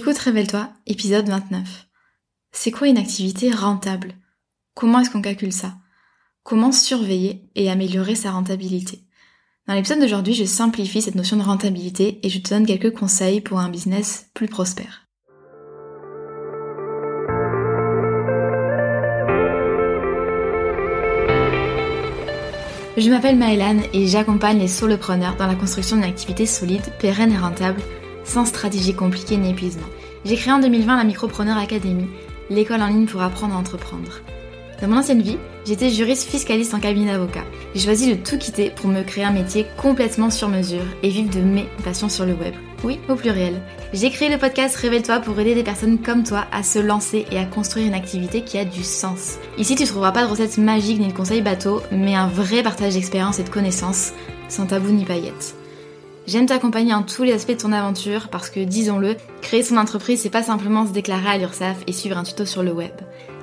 Révèle-toi, épisode 29. C'est quoi une activité rentable? Comment est-ce qu'on calcule ça? Comment surveiller et améliorer sa rentabilité? Dans l'épisode d'aujourd'hui, je simplifie cette notion de rentabilité et je te donne quelques conseils pour un business plus prospère. Je m'appelle Maëlan et j'accompagne les solopreneurs dans la construction d'une activité solide, pérenne et rentable sans stratégie compliquée ni épuisement. J'ai créé en 2020 la Micropreneur Academy, l'école en ligne pour apprendre à entreprendre. Dans mon ancienne vie, j'étais juriste fiscaliste en cabinet d'avocat. J'ai choisi de tout quitter pour me créer un métier complètement sur mesure et vivre de mes passions sur le web. Oui, au pluriel. J'ai créé le podcast Révèle-toi pour aider des personnes comme toi à se lancer et à construire une activité qui a du sens. Ici, tu trouveras pas de recettes magiques ni de conseils bateaux, mais un vrai partage d'expérience et de connaissances, sans tabou ni paillettes. J'aime t'accompagner en tous les aspects de ton aventure parce que, disons-le, créer son entreprise, c'est pas simplement se déclarer à l'URSSAF et suivre un tuto sur le web.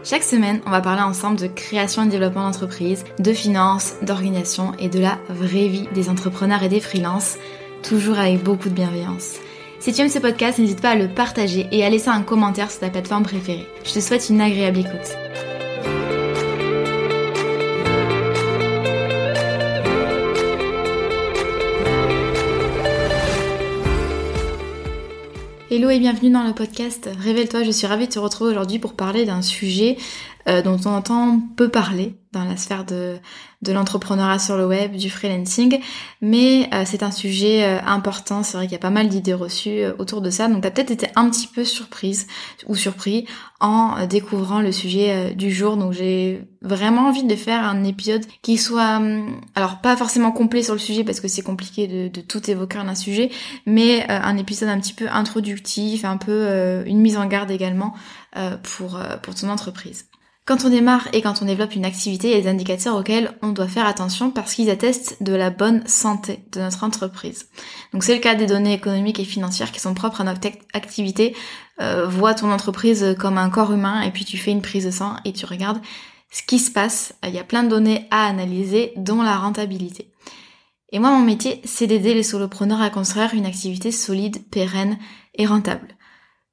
Chaque semaine, on va parler ensemble de création et développement d'entreprise, de finances, d'organisation et de la vraie vie des entrepreneurs et des freelances, toujours avec beaucoup de bienveillance. Si tu aimes ce podcast, n'hésite pas à le partager et à laisser un commentaire sur ta plateforme préférée. Je te souhaite une agréable écoute. Hello et bienvenue dans le podcast Révèle-toi, je suis ravie de te retrouver aujourd'hui pour parler d'un sujet euh, dont on entend peu parler dans la sphère de, de l'entrepreneuriat sur le web, du freelancing, mais euh, c'est un sujet euh, important, c'est vrai qu'il y a pas mal d'idées reçues autour de ça, donc t'as peut-être été un petit peu surprise ou surpris en découvrant le sujet du jour, donc j'ai vraiment envie de faire un épisode qui soit, hum, alors pas forcément complet sur le sujet parce que c'est compliqué de, de, tout évoquer en un sujet, mais un épisode un petit peu introductif, un peu une mise en garde également pour, pour ton entreprise. Quand on démarre et quand on développe une activité, il y a des indicateurs auxquels on doit faire attention parce qu'ils attestent de la bonne santé de notre entreprise. Donc c'est le cas des données économiques et financières qui sont propres à notre activité. Euh, vois ton entreprise comme un corps humain et puis tu fais une prise de sang et tu regardes ce qui se passe. Il y a plein de données à analyser, dont la rentabilité. Et moi, mon métier, c'est d'aider les solopreneurs à construire une activité solide, pérenne et rentable.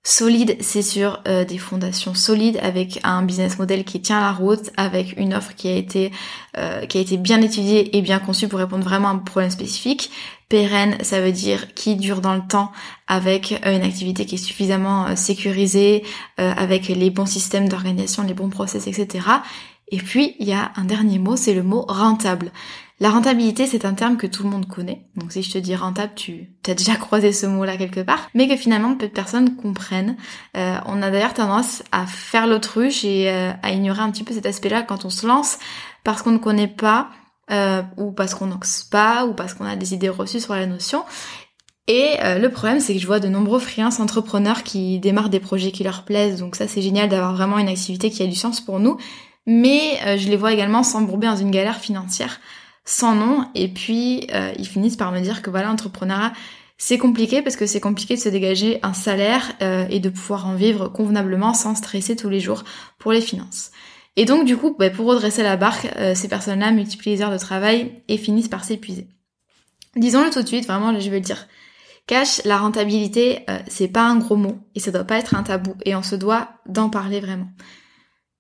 Solide, c'est sur euh, des fondations solides avec un business model qui tient la route, avec une offre qui a été euh, qui a été bien étudiée et bien conçue pour répondre vraiment à un problème spécifique. Pérenne, ça veut dire qui dure dans le temps avec euh, une activité qui est suffisamment sécurisée, avec les bons systèmes d'organisation, les bons process, etc. Et puis il y a un dernier mot, c'est le mot rentable. La rentabilité, c'est un terme que tout le monde connaît. Donc si je te dis rentable, tu as déjà croisé ce mot-là quelque part, mais que finalement peu de personnes comprennent. Euh, on a d'ailleurs tendance à faire l'autruche et euh, à ignorer un petit peu cet aspect-là quand on se lance, parce qu'on ne connaît pas, euh, ou parce qu'on n'ose pas, ou parce qu'on a des idées reçues sur la notion. Et le problème, c'est que je vois de nombreux freelance entrepreneurs qui démarrent des projets qui leur plaisent, donc ça c'est génial d'avoir vraiment une activité qui a du sens pour nous, mais je les vois également s'embourber dans une galère financière sans nom et puis euh, ils finissent par me dire que voilà l'entrepreneuriat c'est compliqué parce que c'est compliqué de se dégager un salaire euh, et de pouvoir en vivre convenablement sans stresser tous les jours pour les finances. Et donc du coup, bah, pour redresser la barque, euh, ces personnes-là multiplient les heures de travail et finissent par s'épuiser. Disons-le tout de suite, vraiment, je vais le dire. Cash, la rentabilité, c'est pas un gros mot et ça doit pas être un tabou et on se doit d'en parler vraiment.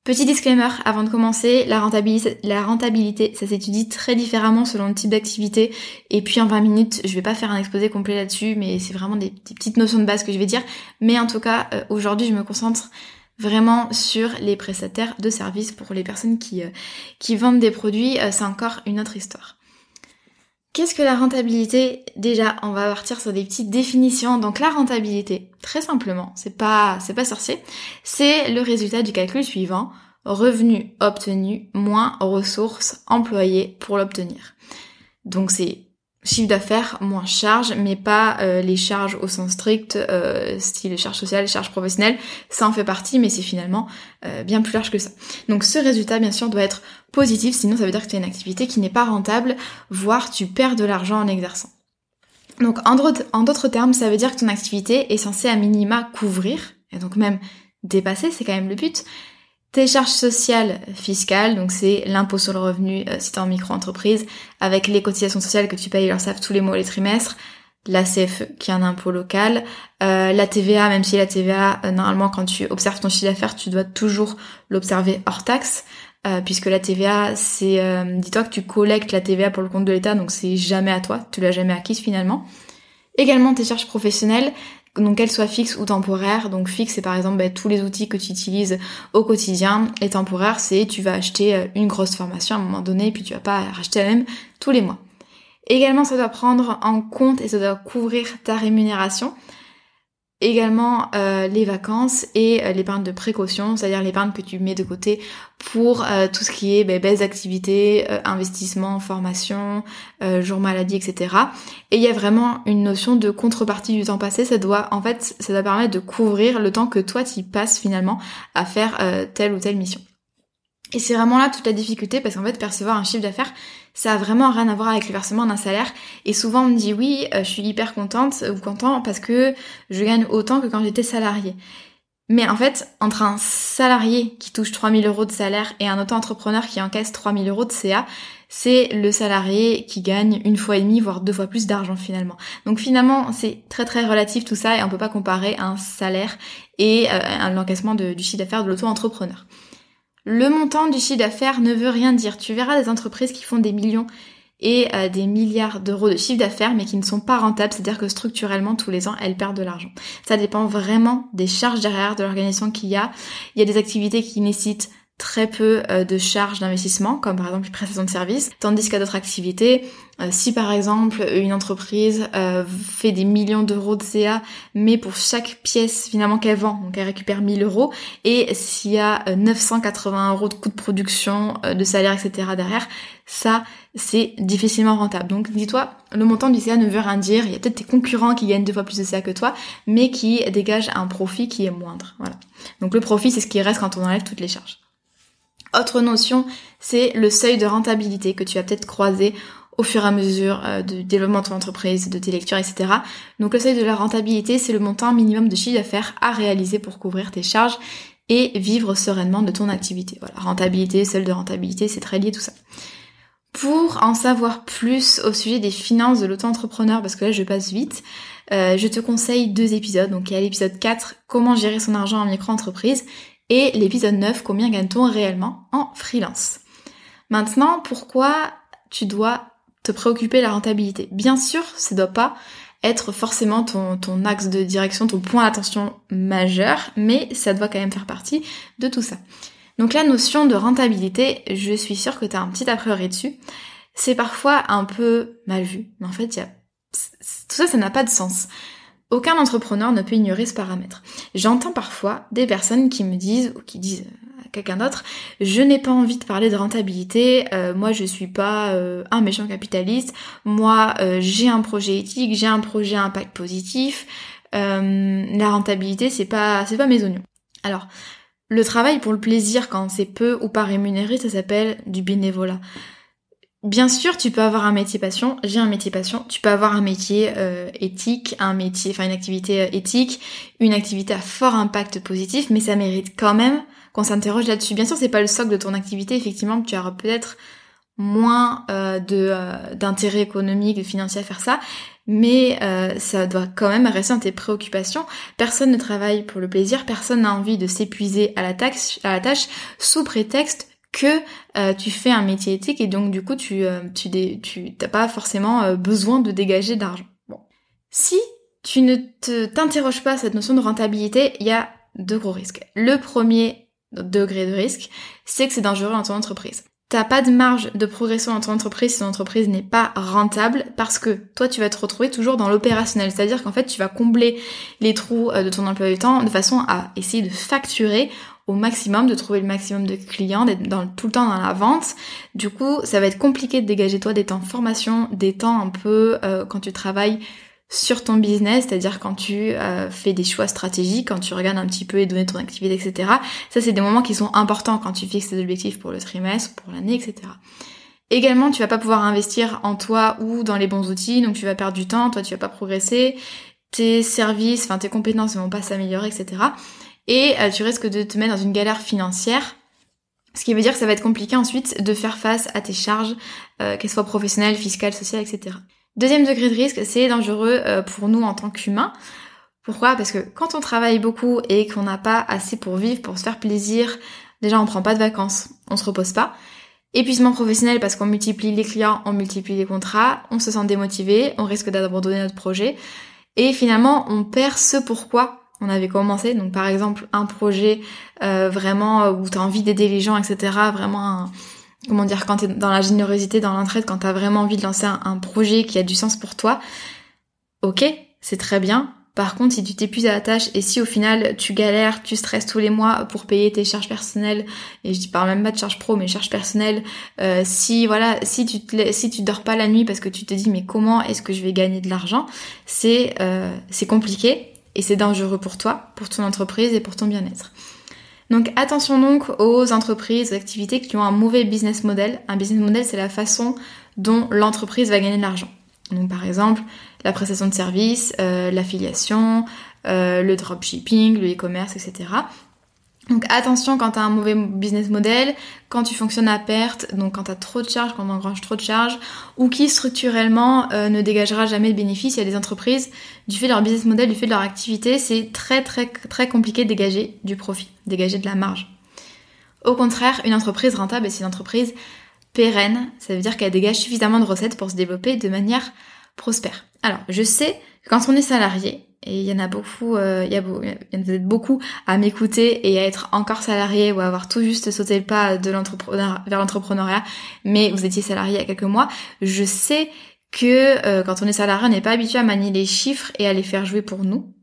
Petit disclaimer avant de commencer, la rentabilité, ça s'étudie très différemment selon le type d'activité. Et puis en 20 minutes, je vais pas faire un exposé complet là-dessus, mais c'est vraiment des, petites notions de base que je vais dire. Mais en tout cas, euh, aujourd'hui, je me concentre vraiment sur les prestataires de services pour les personnes qui, euh, qui vendent des produits. Euh, c'est encore une autre histoire. Qu'est-ce que la rentabilité? Déjà, on va partir sur des petites définitions. Donc la rentabilité, très simplement, c'est pas c'est pas sorcier, c'est le résultat du calcul suivant revenu obtenu moins ressources employées pour l'obtenir. Donc c'est chiffre d'affaires moins charge, mais pas euh, les charges au sens strict, euh, style les charges sociales, les charges professionnelles. Ça en fait partie, mais c'est finalement euh, bien plus large que ça. Donc ce résultat, bien sûr, doit être positif, sinon ça veut dire que tu as une activité qui n'est pas rentable, voire tu perds de l'argent en exerçant. Donc en d'autres termes, ça veut dire que ton activité est censée à minima couvrir, et donc même dépasser, c'est quand même le but, tes charges sociales fiscales, donc c'est l'impôt sur le revenu euh, si t'es en micro-entreprise, avec les cotisations sociales que tu payes leur savent tous les mois les trimestres, la CFE qui est un impôt local, euh, la TVA, même si la TVA, euh, normalement quand tu observes ton chiffre d'affaires, tu dois toujours l'observer hors taxe, puisque la TVA, c'est, dis-toi que tu collectes la TVA pour le compte de l'État, donc c'est jamais à toi, tu l'as jamais acquise finalement. Également tes charges professionnelles, donc qu'elles soient fixes ou temporaires. Donc fixe, c'est par exemple ben, tous les outils que tu utilises au quotidien. Et temporaire, c'est tu vas acheter une grosse formation à un moment donné, et puis tu vas pas racheter la même tous les mois. Également, ça doit prendre en compte et ça doit couvrir ta rémunération. Également euh, les vacances et euh, l'épargne de précaution, c'est-à-dire l'épargne que tu mets de côté pour euh, tout ce qui est ben, baisse d'activité, investissement, formation, jour maladie, etc. Et il y a vraiment une notion de contrepartie du temps passé. Ça doit en fait, ça doit permettre de couvrir le temps que toi tu passes finalement à faire telle ou telle mission. Et c'est vraiment là toute la difficulté parce qu'en fait percevoir un chiffre d'affaires, ça a vraiment rien à voir avec le versement d'un salaire. Et souvent on me dit oui, euh, je suis hyper contente ou content parce que je gagne autant que quand j'étais salarié. Mais en fait, entre un salarié qui touche 3000 euros de salaire et un auto-entrepreneur qui encaisse 3000 euros de CA, c'est le salarié qui gagne une fois et demie, voire deux fois plus d'argent finalement. Donc finalement, c'est très très relatif tout ça et on peut pas comparer un salaire et euh, l'encaissement du chiffre d'affaires de l'auto-entrepreneur. Le montant du chiffre d'affaires ne veut rien dire. Tu verras des entreprises qui font des millions et euh, des milliards d'euros de chiffre d'affaires mais qui ne sont pas rentables, c'est-à-dire que structurellement tous les ans elles perdent de l'argent. Ça dépend vraiment des charges derrière de l'organisation qu'il y a. Il y a des activités qui nécessitent très peu euh, de charges d'investissement, comme par exemple les prestations de services, tandis qu'à d'autres activités, euh, si par exemple une entreprise euh, fait des millions d'euros de CA, mais pour chaque pièce finalement qu'elle vend, donc elle récupère 1000 euros, et s'il y a 980 euros de coûts de production, de salaire, etc. derrière, ça c'est difficilement rentable. Donc dis-toi, le montant du CA ne veut rien dire, il y a peut-être tes concurrents qui gagnent deux fois plus de CA que toi, mais qui dégagent un profit qui est moindre. Voilà. Donc le profit c'est ce qui reste quand on enlève toutes les charges. Autre notion, c'est le seuil de rentabilité que tu vas peut-être croiser au fur et à mesure euh, du développement de ton entreprise, de tes lectures, etc. Donc le seuil de la rentabilité, c'est le montant minimum de chiffre d'affaires à réaliser pour couvrir tes charges et vivre sereinement de ton activité. Voilà, rentabilité, seuil de rentabilité, c'est très lié tout ça. Pour en savoir plus au sujet des finances de l'auto-entrepreneur, parce que là je passe vite, euh, je te conseille deux épisodes. Donc il y a l'épisode 4, comment gérer son argent en micro-entreprise, et l'épisode 9, combien gagne-t-on réellement en freelance? Maintenant, pourquoi tu dois te préoccuper de la rentabilité? Bien sûr, ça ne doit pas être forcément ton, axe de direction, ton point d'attention majeur, mais ça doit quand même faire partie de tout ça. Donc la notion de rentabilité, je suis sûre que tu as un petit a priori dessus. C'est parfois un peu mal vu, mais en fait, y tout ça, ça n'a pas de sens. Aucun entrepreneur ne peut ignorer ce paramètre. J'entends parfois des personnes qui me disent, ou qui disent à quelqu'un d'autre, je n'ai pas envie de parler de rentabilité, euh, moi je suis pas euh, un méchant capitaliste, moi euh, j'ai un projet éthique, j'ai un projet impact positif, la rentabilité c'est pas c'est pas mes oignons. Alors, le travail pour le plaisir quand c'est peu ou pas rémunéré, ça s'appelle du bénévolat. Bien sûr, tu peux avoir un métier passion. J'ai un métier passion. Tu peux avoir un métier euh, éthique, un métier, enfin une activité euh, éthique, une activité à fort impact positif, mais ça mérite quand même qu'on s'interroge là-dessus. Bien sûr, c'est pas le socle de ton activité. Effectivement, tu auras peut-être moins euh, de d'intérêt économique, de financier à faire ça, mais ça doit quand même rester dans tes préoccupations. Personne ne travaille pour le plaisir, personne n'a envie de s'épuiser à la tâche, à la tâche sous prétexte que euh, tu fais un métier éthique et donc du coup tu euh, tu pas forcément euh, besoin de dégager d'argent. Bon. Si tu ne te t'interroges pas cette notion de rentabilité, il y a deux gros risques. Le premier degré de risque, c'est que c'est dangereux dans ton entreprise. T'as pas de marge de progression dans ton entreprise si ton entreprise n'est pas rentable parce que toi tu vas te retrouver toujours dans l'opérationnel, c'est-à-dire qu'en fait tu vas combler les trous de ton emploi du temps de façon à essayer de facturer au maximum, de trouver le maximum de clients, d'être dans, tout le temps dans la vente. Du coup, ça va être compliqué de dégager toi des temps formation, des temps un peu euh, quand tu travailles sur ton business, c'est-à-dire quand tu euh, fais des choix stratégiques, quand tu regardes un petit peu les données de ton activité, etc. Ça, c'est des moments qui sont importants quand tu fixes tes objectifs pour le trimestre, pour l'année, etc. Également, tu vas pas pouvoir investir en toi ou dans les bons outils, donc tu vas perdre du temps, toi tu vas pas progresser, tes services, enfin tes compétences ne vont pas s'améliorer, etc et euh, tu risques de te mettre dans une galère financière. Ce qui veut dire que ça va être compliqué ensuite de faire face à tes charges, euh, qu'elles soient professionnelles, fiscales, sociales, etc. Deuxième degré de risque, c'est dangereux euh, pour nous en tant qu'humains. Pourquoi? Parce que quand on travaille beaucoup et qu'on n'a pas assez pour vivre, pour se faire plaisir, déjà on prend pas de vacances, on se repose pas. Épuisement professionnel parce qu'on multiplie les clients, on multiplie les contrats, on se sent démotivé, on risque d'abandonner notre projet. Et finalement, on perd ce pourquoi on avait commencé. Donc par exemple, un projet euh, vraiment où tu as envie d'aider les gens, etc. Vraiment, comment dire, quand tu es dans la générosité, dans l'entraide, quand tu as vraiment envie de lancer un projet qui a du sens pour toi, ok, c'est très bien, par contre, si tu t'épuises à la tâche et si au final tu galères, tu stresses tous les mois pour payer tes charges personnelles, et je parle même pas de charges pro, mais charges personnelles, euh, si voilà, si tu te, si tu dors pas la nuit parce que tu te dis mais comment est-ce que je vais gagner de l'argent, c'est euh, c'est compliqué et c'est dangereux pour toi, pour ton entreprise et pour ton bien-être. Donc attention donc aux entreprises, aux activités qui ont un mauvais business model. Un business model, c'est la façon dont l'entreprise va gagner de l'argent. Donc par exemple, la prestation de service, euh, l'affiliation, euh, le dropshipping, le e-commerce, etc. Donc attention quand tu as un mauvais business model, quand tu fonctionnes à perte, donc quand tu trop de charges, quand on engrange trop de charges, ou qui structurellement euh, ne dégagera jamais de bénéfices. Il y a des entreprises, du fait de leur business model, du fait de leur activité, c'est très très très compliqué de dégager du profit, dégager de la marge. Au contraire, une entreprise rentable, c'est une entreprise pérenne, ça veut dire qu'elle dégage suffisamment de recettes pour se développer de manière prospère. Alors, je sais que quand on est salarié, et il y en a beaucoup, euh, il y y en a beaucoup à m'écouter et à être encore salarié ou à avoir tout juste sauté le pas de vers l'entrepreneuriat, mais vous étiez salarié il y a quelques mois, je sais que euh, quand on est salarié, on n'est pas habitué à manier les chiffres et à les faire jouer pour nous.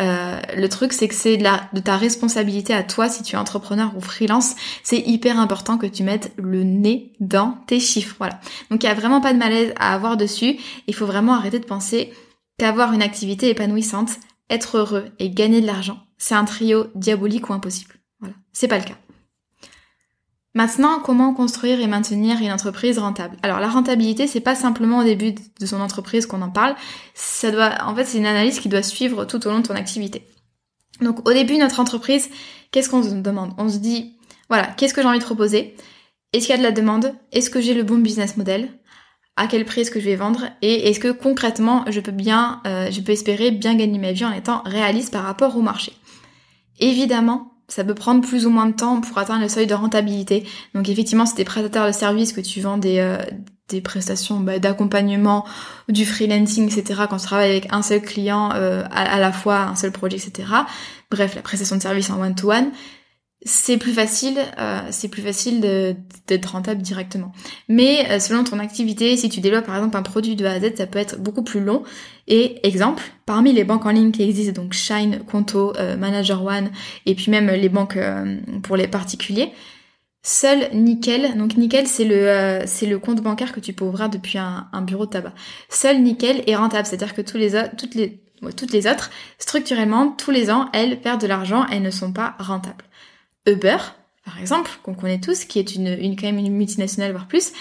Euh, le truc, c'est que c'est de, de ta responsabilité à toi, si tu es entrepreneur ou freelance, c'est hyper important que tu mettes le nez dans tes chiffres. Voilà. Donc il y a vraiment pas de malaise à avoir dessus. Il faut vraiment arrêter de penser qu'avoir une activité épanouissante, être heureux et gagner de l'argent, c'est un trio diabolique ou impossible. Voilà. C'est pas le cas. Maintenant, comment construire et maintenir une entreprise rentable? Alors la rentabilité, c'est pas simplement au début de son entreprise qu'on en parle, ça doit en fait c'est une analyse qui doit suivre tout au long de ton activité. Donc au début notre entreprise, qu'est-ce qu'on se demande? On se dit voilà, qu'est-ce que j'ai envie de proposer? Est-ce qu'il y a de la demande? Est-ce que j'ai le bon business model? À quel prix est-ce que je vais vendre? Et est-ce que concrètement, je peux bien euh, je peux espérer bien gagner ma vie en étant réaliste par rapport au marché? Évidemment, ça peut prendre plus ou moins de temps pour atteindre le seuil de rentabilité. Donc effectivement, c'est des prestataires de services que tu vends des, euh, des prestations bah, d'accompagnement, du freelancing, etc. Quand tu travailles avec un seul client euh, à, la fois, un seul projet, etc. Bref, la prestation de service en one-to-one. one to one c'est plus facile, euh, c'est plus facile d'être rentable directement. Mais euh, selon ton activité, si tu développes par exemple un produit de A à Z, ça peut être beaucoup plus long. Et exemple, parmi les banques en ligne qui existent, donc Shine, Conto, euh, Manager One, et puis même les banques pour les particuliers, seul Nickel, donc Nickel c'est le c'est le compte bancaire que tu peux ouvrir depuis un, bureau de tabac. Seul Nickel est rentable, c'est-à-dire que les toutes les toutes les autres, structurellement, tous les ans, elles perdent de l'argent, elles ne sont pas rentables. Uber, par exemple, qu'on connaît tous, qui est une, une, quand même une multinationale voire plus,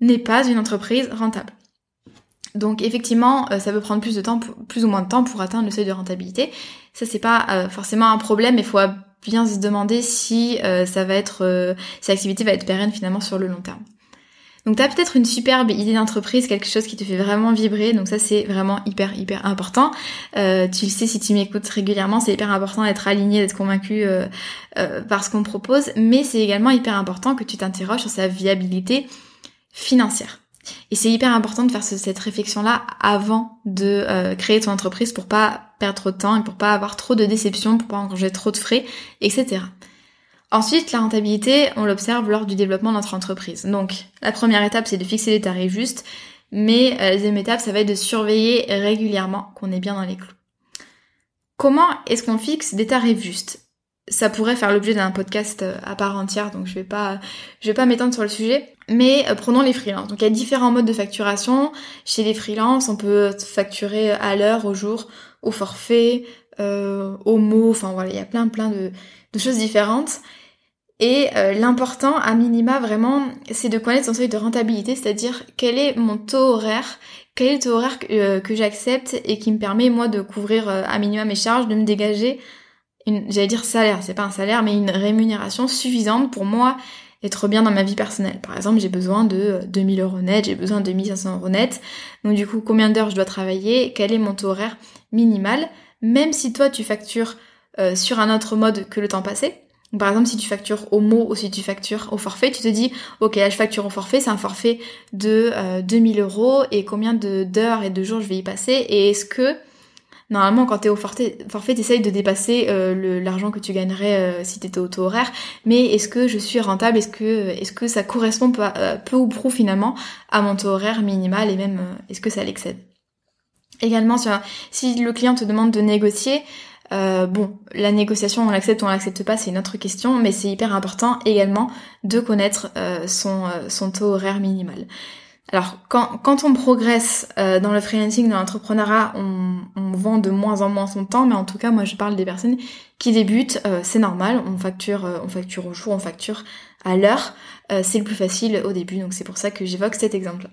n'est pas une entreprise rentable. Donc effectivement, euh, ça peut prendre plus de temps, plus ou moins de temps pour atteindre le seuil de rentabilité. Ça c'est pas euh, forcément un problème, mais il faut bien se demander si euh, ça va être, si l'activité va être pérenne finalement sur le long terme. Donc tu as peut-être une superbe idée d'entreprise, quelque chose qui te fait vraiment vibrer, donc ça c'est vraiment hyper hyper important. Euh, tu le sais si tu m'écoutes régulièrement, c'est hyper important d'être aligné, d'être convaincu euh, euh, par ce qu'on propose, mais c'est également hyper important que tu t'interroges sur sa viabilité financière. Et c'est hyper important de faire cette réflexion-là avant de créer ton entreprise pour pas perdre trop de temps et pour pas avoir trop de déceptions, pour pas engranger trop de frais, etc. Ensuite, la rentabilité, on l'observe lors du développement de notre entreprise. Donc, la première étape, c'est de fixer les tarifs justes, mais euh, la deuxième étape, ça va être de surveiller régulièrement qu'on est bien dans les clous. Comment est-ce qu'on fixe des tarifs justes? Ça pourrait faire l'objet d'un podcast euh, à part entière, donc je vais pas, je vais pas m'étendre sur le sujet. Mais euh, prenons les freelances. Donc il y a différents modes de facturation. Chez les freelances, on peut facturer à l'heure, au jour, au forfait, au mot. Enfin voilà, il y a plein plein de, de choses différentes. Et euh, l'important, à minima, vraiment, c'est de connaître son seuil de rentabilité, c'est-à-dire quel est mon taux horaire, quel est le taux horaire que, euh, j'accepte et qui me permet, moi, de couvrir euh, à minima mes charges, de me dégager une, j'allais dire salaire, c'est pas un salaire, mais une rémunération suffisante pour moi être bien dans ma vie personnelle. Par exemple, j'ai besoin de 2000 euros net, j'ai besoin de 1500 euros net. Donc du coup, combien d'heures je dois travailler Quel est mon taux horaire minimal? Même si toi, tu factures euh, sur un autre mode que le temps passé. par exemple, si tu factures au mot ou si tu factures au forfait, tu te dis, ok, là je facture au forfait, c'est un forfait de 2000 euros et combien d'heures et de jours je vais y passer et est-ce que Normalement, quand t'es au forfait, forfait t'essayes de dépasser euh, l'argent que tu gagnerais euh, si t'étais au taux horaire. Mais est-ce que je suis rentable? Est-ce que est-ce que ça correspond peu, euh, peu, ou prou finalement à mon taux horaire minimal et même est-ce que ça l'excède? Également, si le client te demande de négocier, bon, la négociation, on l'accepte ou on l'accepte pas, c'est une autre question, mais c'est hyper important également de connaître son, son taux horaire minimal. Alors, quand, on progresse euh, dans le freelancing, dans l'entrepreneuriat, on, on, vend de moins en moins son temps, mais en tout cas, moi, je parle des personnes qui débutent, euh, c'est normal, on facture, euh, on facture au jour, on facture à l'heure, c'est le plus facile au début, donc c'est pour ça que j'évoque cet exemple.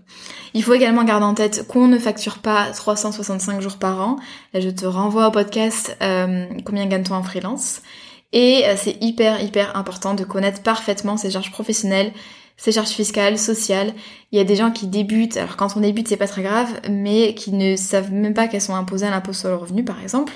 Il faut également garder en tête qu'on ne facture pas 365 jours par an. Là, je te renvoie au podcast Combien gagne-t-on en freelance? Et c'est hyper, hyper important de connaître parfaitement ses charges professionnelles, ces charges fiscales, sociales. Il y a des gens qui débutent, alors quand on débute c'est pas très grave, mais qui ne savent même pas qu'elles sont imposées à l'impôt sur le revenu par exemple,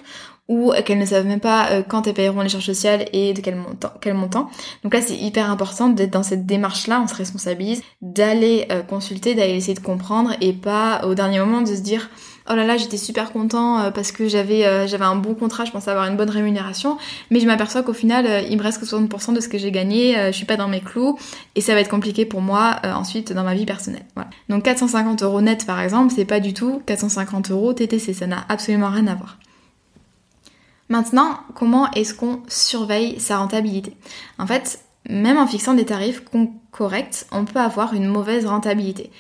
ou qu'elles ne savent même pas euh, quand elles payeront les charges sociales et de quel montant. Quel montant. Donc là c'est hyper important d'être dans cette démarche-là, on se responsabilise, d'aller euh, consulter, d'aller essayer de comprendre et pas au dernier moment de se dire oh là là j'étais super content euh, parce que j'avais euh, j'avais un bon contrat, je pensais avoir une bonne rémunération, mais je m'aperçois qu'au final euh, il me reste que 60% de ce que j'ai gagné, je suis pas dans mes clous et ça va être compliqué pour moi ensuite dans ma vie personnelle. Donc 450 euros net par exemple, c'est pas du tout 450 euros TTC, ça n'a absolument rien à voir. Maintenant, comment est-ce qu'on surveille sa rentabilité? En fait, même en fixant des tarifs corrects, on peut avoir une mauvaise rentabilité.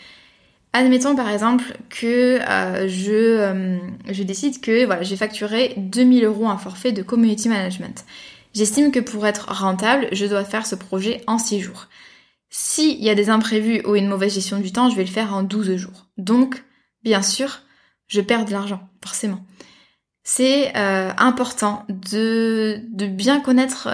Admettons par exemple que euh, je, euh, je, décide que voilà, j'ai facturé 2000 euros un forfait de community management. J'estime que pour être rentable, je dois faire ce projet en 6 jours. S'il y a des imprévus ou une mauvaise gestion du temps, je vais le faire en 12 jours. Donc, bien sûr, je perds de l'argent, forcément. C'est euh, important de, de, bien connaître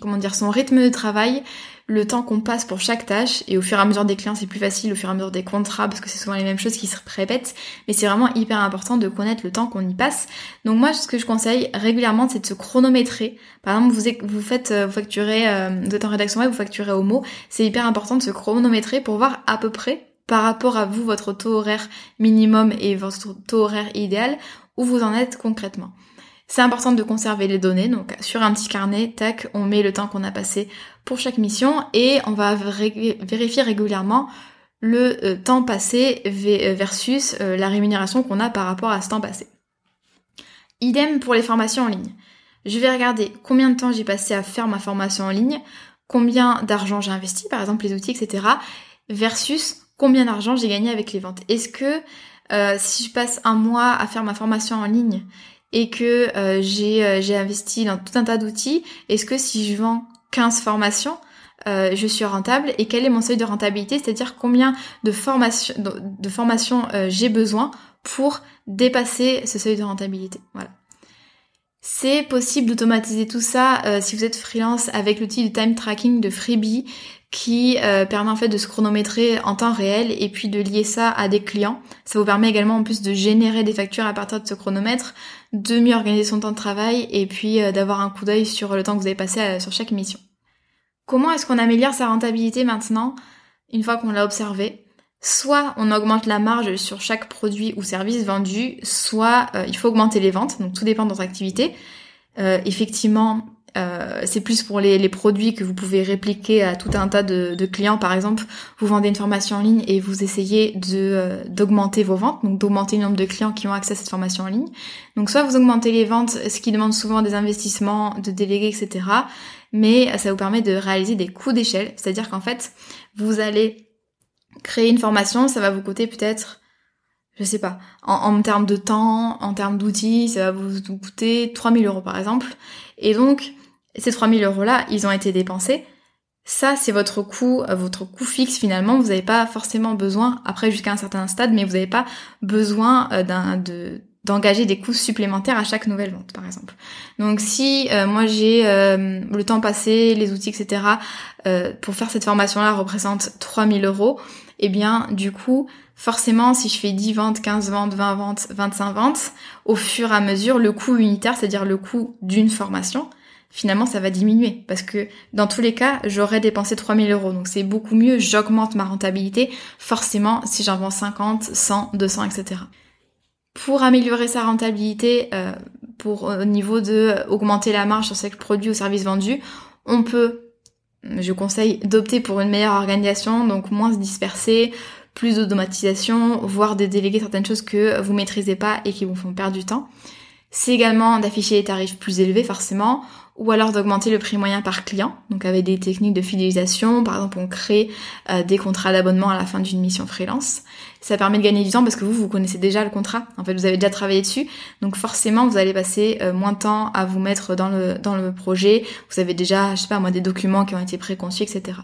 comment dire son rythme de travail, le temps qu'on passe pour chaque tâche et au fur et à mesure des clients c'est plus facile, au fur et à mesure des contrats parce que c'est souvent les mêmes choses qui se répètent, mais c'est vraiment hyper important de connaître le temps qu'on y passe. Donc moi ce que je conseille régulièrement c'est de se chronométrer. Par exemple vous, vous faites, euh, vous facturez, euh, vous en rédaction web, vous facturez au mot, c'est hyper important de se chronométrer pour voir à peu près par rapport à vous, votre taux horaire minimum et votre taux horaire idéal, où vous en êtes concrètement. C'est important de conserver les données, donc sur un petit carnet, tac, on met le temps qu'on a passé pour chaque mission et on va vérifier régulièrement le euh, temps passé euh, versus euh, la rémunération qu'on a par rapport à ce temps passé. Idem pour les formations en ligne. Je vais regarder combien de temps j'ai passé à faire ma formation en ligne, combien d'argent j'ai investi, par exemple les outils, etc., versus combien d'argent j'ai gagné avec les ventes. Est-ce que si je passe un mois à faire ma formation en ligne et que euh, euh, j'ai investi dans tout un tas d'outils, est-ce que si je vends 15 formations, euh, je suis rentable et quel est mon seuil de rentabilité, c'est-à-dire combien de, formation, de, formations j'ai besoin pour dépasser ce seuil de rentabilité? Voilà. C'est possible d'automatiser tout ça si vous êtes freelance avec l'outil de time tracking de Freebie qui euh, permet en fait de se chronométrer en temps réel et puis de lier ça à des clients. Ça vous permet également en plus de générer des factures à partir de ce chronomètre, de mieux organiser son temps de travail et puis euh, d'avoir un coup d'œil sur le temps que vous avez passé euh, sur chaque mission. Comment est-ce qu'on améliore sa rentabilité maintenant une fois qu'on l'a observé? Soit on augmente la marge sur chaque produit ou service vendu, soit il faut augmenter les ventes, donc tout dépend de votre activité. effectivement, euh, c'est plus pour les, produits que vous pouvez répliquer à tout un tas de, clients. Par exemple, vous vendez une formation en ligne et vous essayez de euh, d'augmenter vos ventes, donc d'augmenter le nombre de clients qui ont accès à cette formation en ligne. Donc soit vous augmentez les ventes, ce qui demande souvent des investissements, de délégués, etc. Mais ça vous permet de réaliser des coûts d'échelle, c'est-à-dire qu'en fait, vous allez créer une formation, ça va vous coûter peut-être je sais pas, en, en, termes de temps, en termes d'outils, ça va vous coûter 3000 euros par exemple. Et donc, ces 3000 euros-là, ils ont été dépensés. Ça, c'est votre coût, euh, votre coût fixe finalement. Vous n'avez pas forcément besoin, après jusqu'à un certain stade, mais vous n'avez pas besoin euh, d'engager des coûts supplémentaires à chaque nouvelle vente, par exemple. Donc si euh, moi j'ai le temps passé, les outils, etc. Pour faire cette formation-là représente 3000 euros, eh bien du coup, forcément, si je fais 10 ventes, 15 ventes, 20 ventes, 25 ventes, au fur et à mesure, le coût unitaire, c'est-à-dire le coût d'une formation, finalement ça va diminuer. Parce que dans tous les cas j'aurais dépensé 3000 euros. Donc c'est beaucoup mieux. J'augmente ma rentabilité. Forcément si j'en vends 50 100 200 etc pour améliorer sa rentabilité, euh, pour au niveau de augmenter la marge sur chaque produit ou service vendu, on peut, je conseille d'opter pour une meilleure organisation, donc moins se disperser, plus d'automatisation, voire de déléguer certaines choses que vous maîtrisez pas et qui vous font perdre du temps. C'est également d'afficher les tarifs plus élevés forcément, ou alors d'augmenter le prix moyen par client, donc avec des techniques de fidélisation, par exemple on crée euh, des contrats d'abonnement à la fin d'une mission freelance. Ça permet de gagner du temps parce que vous, vous connaissez déjà le contrat, en fait vous avez déjà travaillé dessus, donc forcément vous allez passer euh, moins de temps à vous mettre dans le, dans le projet, vous avez déjà, je sais pas moi, des documents qui ont été préconçus, etc.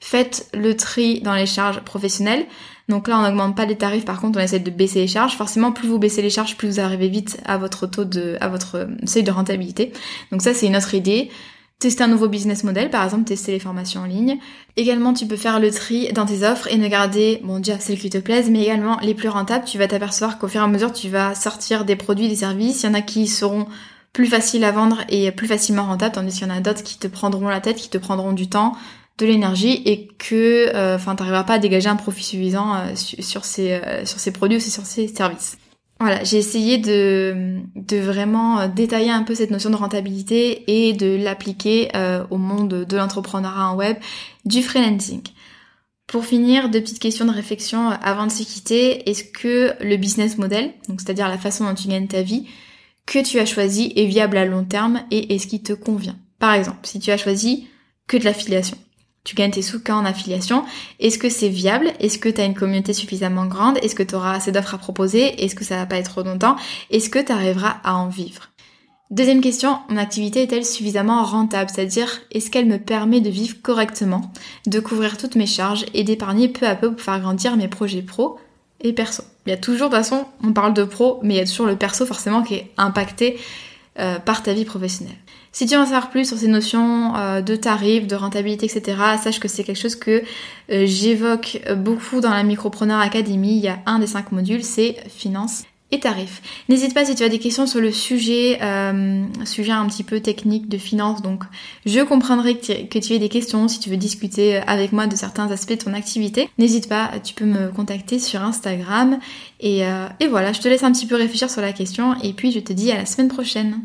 Faites le tri dans les charges professionnelles. Donc là, on n'augmente pas les tarifs, par contre, on essaie de baisser les charges. Forcément, plus vous baissez les charges, plus vous arrivez vite à votre taux de, à votre seuil de rentabilité. Donc ça, c'est une autre idée. Tester un nouveau business model, par exemple, tester les formations en ligne. Également, tu peux faire le tri dans tes offres et ne garder, bon, déjà, celles qui te plaisent, mais également les plus rentables. Tu vas t'apercevoir qu'au fur et à mesure, tu vas sortir des produits, des services. Il y en a qui seront plus faciles à vendre et plus facilement rentables, tandis qu'il y en a d'autres qui te prendront la tête, qui te prendront du temps, de l'énergie et que euh, enfin t'arriveras pas à dégager un profit suffisant euh, sur ces euh, sur ces produits ou sur ces services. Voilà, j'ai essayé de, de vraiment détailler un peu cette notion de rentabilité et de l'appliquer au monde de l'entrepreneuriat en web, du freelancing. Pour finir, deux petites questions de réflexion avant de se quitter. Est-ce que le business model, donc c'est-à-dire la façon dont tu gagnes ta vie, que tu as choisi est viable à long terme et est-ce qu'il te convient? Par exemple, si tu as choisi que de l'affiliation, tu gagnes tes sous qu'en affiliation. Est-ce que c'est viable? Est-ce que tu as une communauté suffisamment grande? Est-ce que tu auras assez d'offres à proposer? Est-ce que ça va pas être trop longtemps? Est-ce que tu arriveras à en vivre? Deuxième question, mon activité est-elle suffisamment rentable? C'est-à-dire, est-ce qu'elle me permet de vivre correctement, de couvrir toutes mes charges et d'épargner peu à peu pour faire grandir mes projets pro et perso? Il y a toujours, de toute façon, on parle de pro, mais il y a toujours le perso forcément qui est impacté euh, par ta vie professionnelle. Si tu veux en savoir plus sur ces notions euh, de tarifs, de rentabilité, etc., sache que c'est quelque chose que euh, j'évoque beaucoup dans la Micropreneur Academy. Il y a un des cinq modules, c'est finance et tarifs. N'hésite pas si tu as des questions sur le sujet, euh, sujet un petit peu technique de finance. Donc, je comprendrai que tu, aies des questions si tu veux discuter avec moi de certains aspects de ton activité. N'hésite pas, tu peux me contacter sur Instagram. Et, et voilà, je te laisse un petit peu réfléchir sur la question et puis je te dis à la semaine prochaine.